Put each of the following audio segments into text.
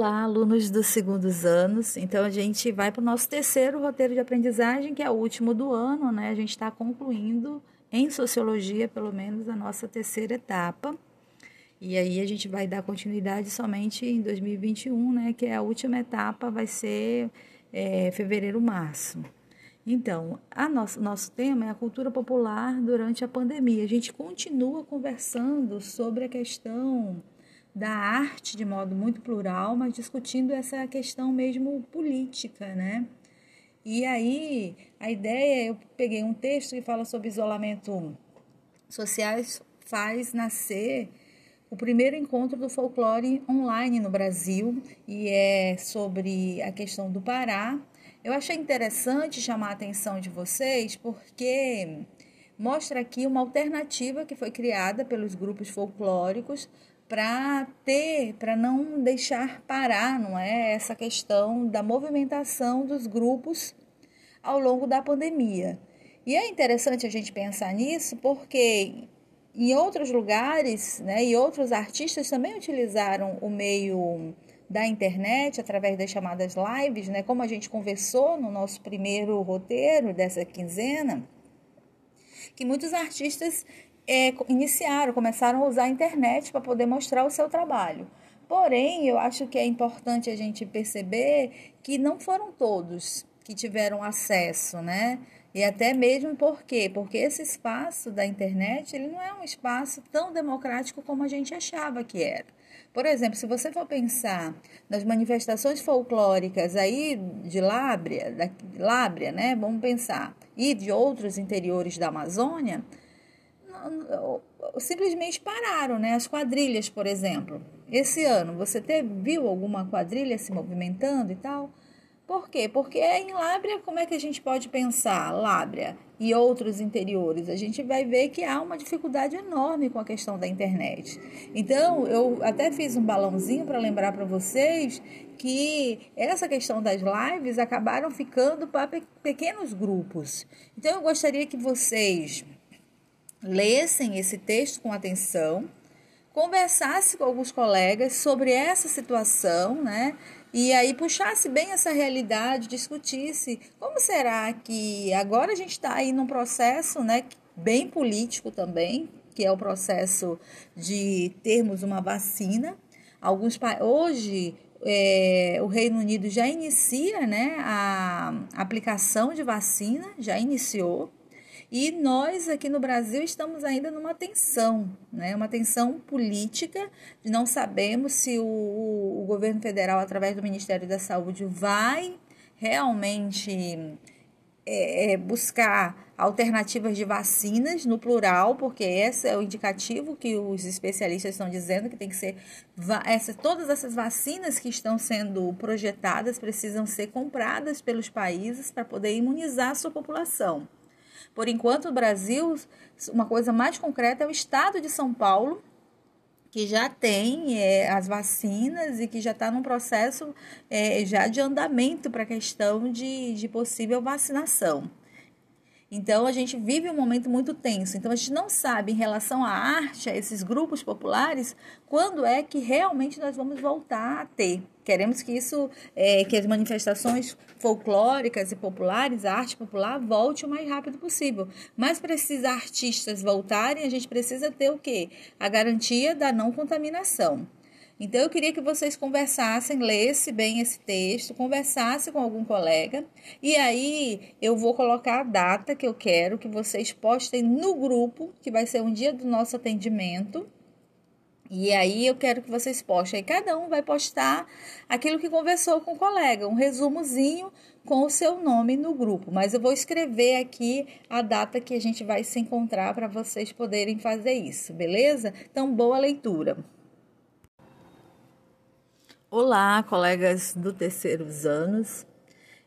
Olá, alunos dos segundos anos. Então, a gente vai para o nosso terceiro roteiro de aprendizagem, que é o último do ano, né? A gente está concluindo em sociologia, pelo menos, a nossa terceira etapa. E aí a gente vai dar continuidade somente em 2021, né? Que é a última etapa, vai ser é, fevereiro-março. Então, a nosso, nosso tema é a cultura popular durante a pandemia. A gente continua conversando sobre a questão da arte de modo muito plural, mas discutindo essa questão mesmo política, né? E aí, a ideia, eu peguei um texto que fala sobre isolamento sociais, faz nascer o primeiro encontro do folclore online no Brasil e é sobre a questão do Pará. Eu achei interessante chamar a atenção de vocês porque mostra aqui uma alternativa que foi criada pelos grupos folclóricos para ter, para não deixar parar, não é, essa questão da movimentação dos grupos ao longo da pandemia. E é interessante a gente pensar nisso porque em outros lugares, né, e outros artistas também utilizaram o meio da internet através das chamadas lives, né, como a gente conversou no nosso primeiro roteiro dessa quinzena, que muitos artistas é, iniciaram, começaram a usar a internet para poder mostrar o seu trabalho. Porém, eu acho que é importante a gente perceber que não foram todos que tiveram acesso, né? E até mesmo por quê? Porque esse espaço da internet, ele não é um espaço tão democrático como a gente achava que era. Por exemplo, se você for pensar nas manifestações folclóricas aí de Lábria, da Lábria, né? Vamos pensar, e de outros interiores da Amazônia, simplesmente pararam, né? As quadrilhas, por exemplo. Esse ano, você teve, viu alguma quadrilha se movimentando e tal? Por quê? Porque em Lábria, como é que a gente pode pensar Lábria e outros interiores? A gente vai ver que há uma dificuldade enorme com a questão da internet. Então, eu até fiz um balãozinho para lembrar para vocês que essa questão das lives acabaram ficando para pequenos grupos. Então, eu gostaria que vocês lessem esse texto com atenção, conversasse com alguns colegas sobre essa situação, né? E aí puxasse bem essa realidade, discutisse como será que agora a gente está aí num processo, né, bem político também, que é o processo de termos uma vacina. Alguns hoje é, o Reino Unido já inicia, né, a aplicação de vacina, já iniciou. E nós aqui no Brasil estamos ainda numa tensão, né? uma tensão política, não sabemos se o, o governo federal, através do Ministério da Saúde, vai realmente é, é, buscar alternativas de vacinas no plural, porque esse é o indicativo que os especialistas estão dizendo que tem que ser essa, todas essas vacinas que estão sendo projetadas precisam ser compradas pelos países para poder imunizar a sua população. Por enquanto, o Brasil, uma coisa mais concreta é o estado de São Paulo, que já tem é, as vacinas e que já está num processo é, já de andamento para a questão de, de possível vacinação. Então a gente vive um momento muito tenso. Então a gente não sabe em relação à arte, a esses grupos populares, quando é que realmente nós vamos voltar a ter. Queremos que isso, é, que as manifestações folclóricas e populares, a arte popular, volte o mais rápido possível. Mas para esses artistas voltarem, a gente precisa ter o quê? A garantia da não contaminação. Então, eu queria que vocês conversassem, lessem bem esse texto, conversassem com algum colega, e aí eu vou colocar a data que eu quero que vocês postem no grupo, que vai ser um dia do nosso atendimento. E aí eu quero que vocês postem. Aí cada um vai postar aquilo que conversou com o colega, um resumozinho com o seu nome no grupo. Mas eu vou escrever aqui a data que a gente vai se encontrar para vocês poderem fazer isso, beleza? Então, boa leitura. Olá, colegas do terceiros anos.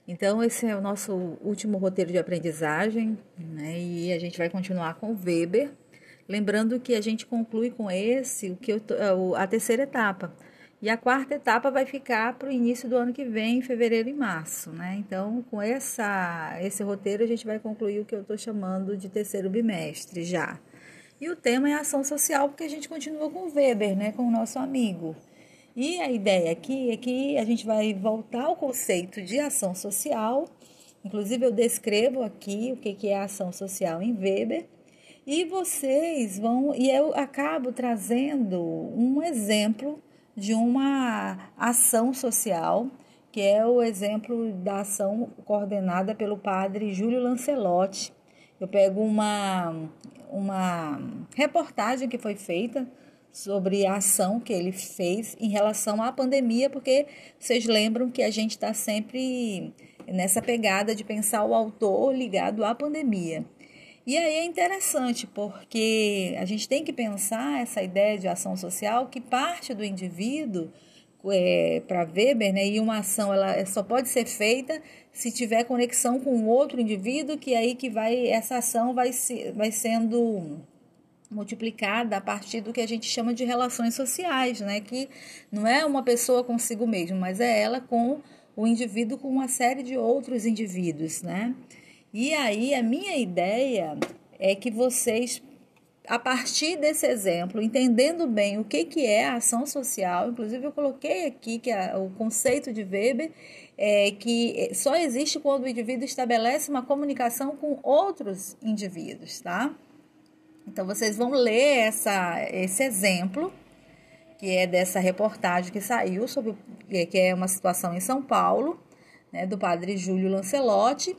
Então, esse é o nosso último roteiro de aprendizagem, né? E a gente vai continuar com o Weber. Lembrando que a gente conclui com esse o que eu, a terceira etapa. E a quarta etapa vai ficar para o início do ano que vem, em fevereiro e março, né? Então, com essa, esse roteiro, a gente vai concluir o que eu estou chamando de terceiro bimestre já. E o tema é ação social, porque a gente continua com o Weber, né? Com o nosso amigo. E a ideia aqui é que a gente vai voltar ao conceito de ação social. Inclusive, eu descrevo aqui o que é ação social em Weber. E vocês vão. E eu acabo trazendo um exemplo de uma ação social, que é o exemplo da ação coordenada pelo padre Júlio Lancelotti. Eu pego uma, uma reportagem que foi feita sobre a ação que ele fez em relação à pandemia, porque vocês lembram que a gente está sempre nessa pegada de pensar o autor ligado à pandemia. E aí é interessante, porque a gente tem que pensar essa ideia de ação social que parte do indivíduo é, para Weber, né, e uma ação ela só pode ser feita se tiver conexão com outro indivíduo, que é aí que vai essa ação vai, se, vai sendo multiplicada a partir do que a gente chama de relações sociais, né? Que não é uma pessoa consigo mesmo, mas é ela com o indivíduo com uma série de outros indivíduos, né? E aí a minha ideia é que vocês a partir desse exemplo, entendendo bem o que, que é a ação social, inclusive eu coloquei aqui que a, o conceito de Weber é que só existe quando o indivíduo estabelece uma comunicação com outros indivíduos, tá? Então vocês vão ler essa, esse exemplo, que é dessa reportagem que saiu sobre que é uma situação em São Paulo, né, do padre Júlio Lancelotti.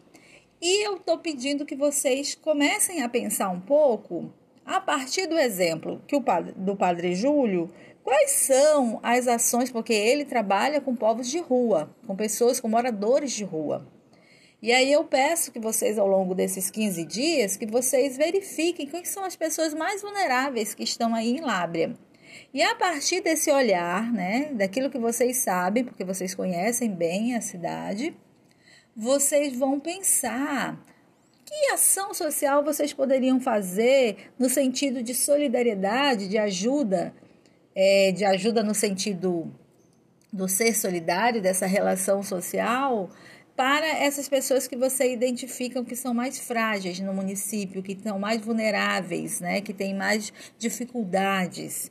E eu estou pedindo que vocês comecem a pensar um pouco, a partir do exemplo que o padre, do padre Júlio, quais são as ações, porque ele trabalha com povos de rua, com pessoas, com moradores de rua. E aí eu peço que vocês, ao longo desses 15 dias, que vocês verifiquem quem são as pessoas mais vulneráveis que estão aí em Lábria. E a partir desse olhar, né, daquilo que vocês sabem, porque vocês conhecem bem a cidade, vocês vão pensar que ação social vocês poderiam fazer no sentido de solidariedade, de ajuda, é, de ajuda no sentido do ser solidário, dessa relação social, para essas pessoas que você identificam que são mais frágeis no município, que estão mais vulneráveis, né, que têm mais dificuldades.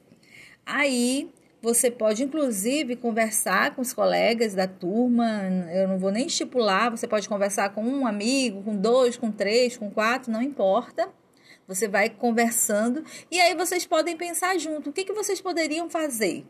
Aí você pode, inclusive, conversar com os colegas da turma. Eu não vou nem estipular. Você pode conversar com um amigo, com dois, com três, com quatro, não importa. Você vai conversando e aí vocês podem pensar junto. O que, que vocês poderiam fazer?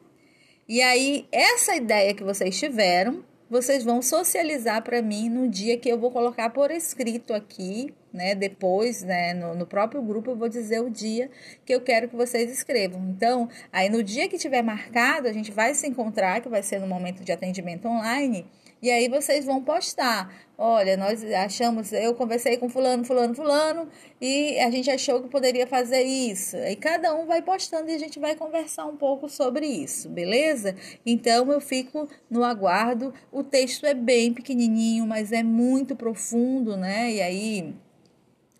E aí, essa ideia que vocês tiveram, vocês vão socializar para mim no dia que eu vou colocar por escrito aqui, né? Depois, né, no, no, próprio grupo eu vou dizer o dia que eu quero que vocês escrevam. Então, aí no dia que tiver marcado, a gente vai se encontrar, que vai ser no momento de atendimento online, e aí vocês vão postar. Olha, nós achamos, eu conversei com fulano, fulano, fulano, e a gente achou que poderia fazer isso. E cada um vai postando e a gente vai conversar um pouco sobre isso, beleza? Então eu fico no aguardo. O texto é bem pequenininho, mas é muito profundo, né? E aí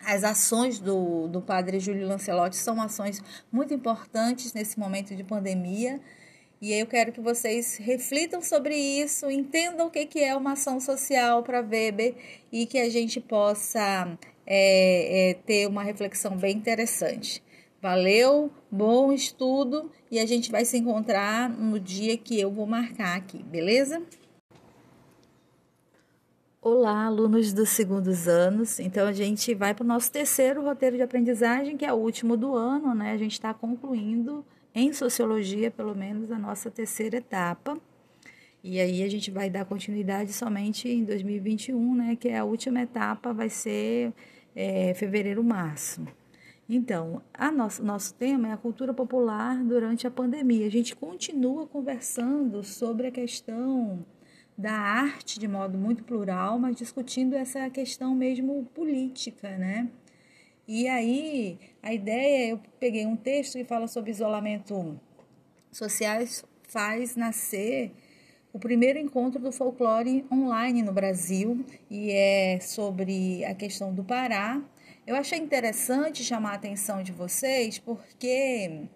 as ações do, do padre Júlio Lancelotti são ações muito importantes nesse momento de pandemia. E eu quero que vocês reflitam sobre isso, entendam o que é uma ação social para Weber e que a gente possa é, é, ter uma reflexão bem interessante. Valeu, bom estudo e a gente vai se encontrar no dia que eu vou marcar aqui, beleza? Olá, alunos dos segundos anos. Então, a gente vai para o nosso terceiro roteiro de aprendizagem, que é o último do ano, né? A gente está concluindo em sociologia, pelo menos, a nossa terceira etapa. E aí a gente vai dar continuidade somente em 2021, né? Que é a última etapa, vai ser é, fevereiro, março. Então, a nosso, nosso tema é a cultura popular durante a pandemia. A gente continua conversando sobre a questão da arte de modo muito plural, mas discutindo essa questão mesmo política, né? E aí, a ideia, eu peguei um texto que fala sobre isolamento sociais, faz nascer o primeiro encontro do folclore online no Brasil e é sobre a questão do Pará. Eu achei interessante chamar a atenção de vocês porque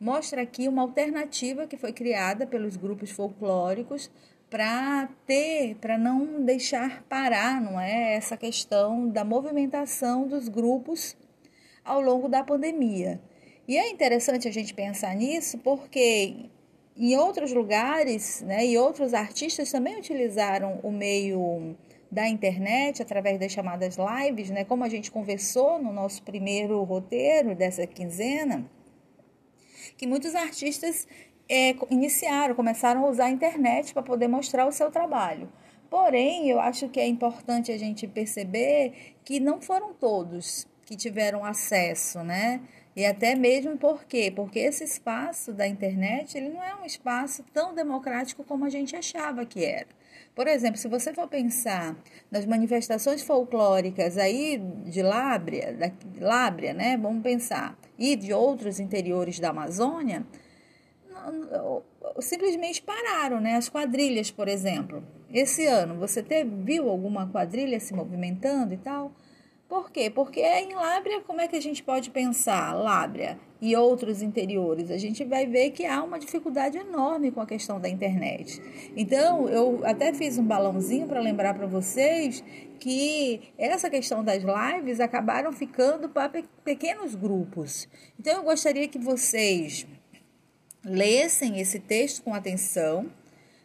mostra aqui uma alternativa que foi criada pelos grupos folclóricos para ter, para não deixar parar, não é, essa questão da movimentação dos grupos ao longo da pandemia. E é interessante a gente pensar nisso porque em outros lugares, né, e outros artistas também utilizaram o meio da internet através das chamadas lives, né, como a gente conversou no nosso primeiro roteiro dessa quinzena, que muitos artistas é, iniciaram, começaram a usar a internet para poder mostrar o seu trabalho. Porém, eu acho que é importante a gente perceber que não foram todos que tiveram acesso, né? E até mesmo por quê? Porque esse espaço da internet, ele não é um espaço tão democrático como a gente achava que era. Por exemplo, se você for pensar nas manifestações folclóricas aí de Lábria, da Lábria, né? Vamos pensar, e de outros interiores da Amazônia, simplesmente pararam, né? As quadrilhas, por exemplo. Esse ano, você teve, viu alguma quadrilha se movimentando e tal? Por quê? Porque em Lábria, como é que a gente pode pensar Lábria e outros interiores? A gente vai ver que há uma dificuldade enorme com a questão da internet. Então, eu até fiz um balãozinho para lembrar para vocês que essa questão das lives acabaram ficando para pequenos grupos. Então, eu gostaria que vocês lessem esse texto com atenção,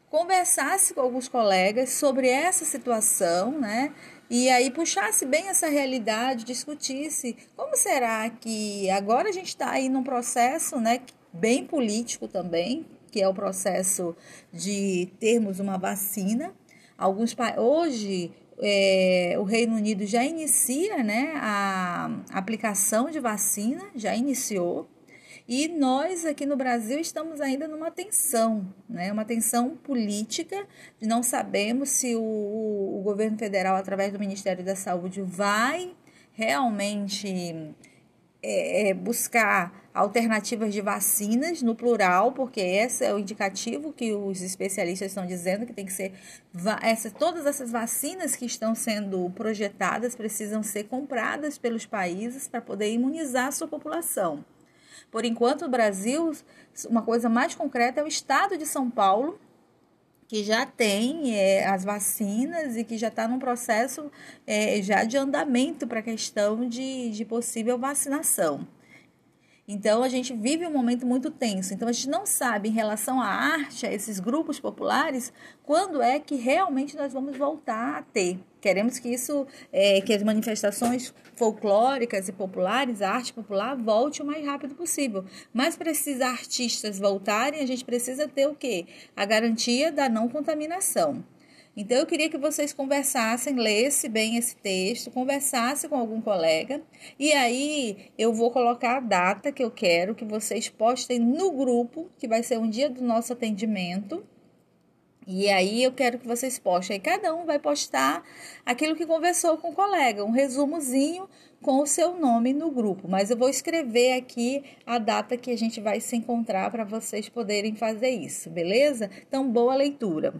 conversasse com alguns colegas sobre essa situação, né? e aí puxasse bem essa realidade, discutisse como será que agora a gente está aí num processo né, bem político também, que é o processo de termos uma vacina. Alguns hoje é, o Reino Unido já inicia né, a aplicação de vacina, já iniciou. E nós aqui no Brasil estamos ainda numa tensão, né? uma tensão política, não sabemos se o, o governo federal, através do Ministério da Saúde, vai realmente é, é, buscar alternativas de vacinas no plural, porque esse é o indicativo que os especialistas estão dizendo que tem que ser essa, todas essas vacinas que estão sendo projetadas precisam ser compradas pelos países para poder imunizar a sua população. Por enquanto, o Brasil, uma coisa mais concreta é o estado de São Paulo, que já tem é, as vacinas e que já está num processo é, já de andamento para a questão de, de possível vacinação. Então a gente vive um momento muito tenso. Então a gente não sabe em relação à arte, a esses grupos populares, quando é que realmente nós vamos voltar a ter. Queremos que isso, é, que as manifestações folclóricas e populares, a arte popular, volte o mais rápido possível. Mas para esses artistas voltarem, a gente precisa ter o quê? A garantia da não contaminação. Então, eu queria que vocês conversassem, lesse bem esse texto, conversassem com algum colega, e aí eu vou colocar a data que eu quero que vocês postem no grupo, que vai ser um dia do nosso atendimento. E aí eu quero que vocês postem. Aí cada um vai postar aquilo que conversou com o colega, um resumozinho com o seu nome no grupo. Mas eu vou escrever aqui a data que a gente vai se encontrar para vocês poderem fazer isso, beleza? Então, boa leitura.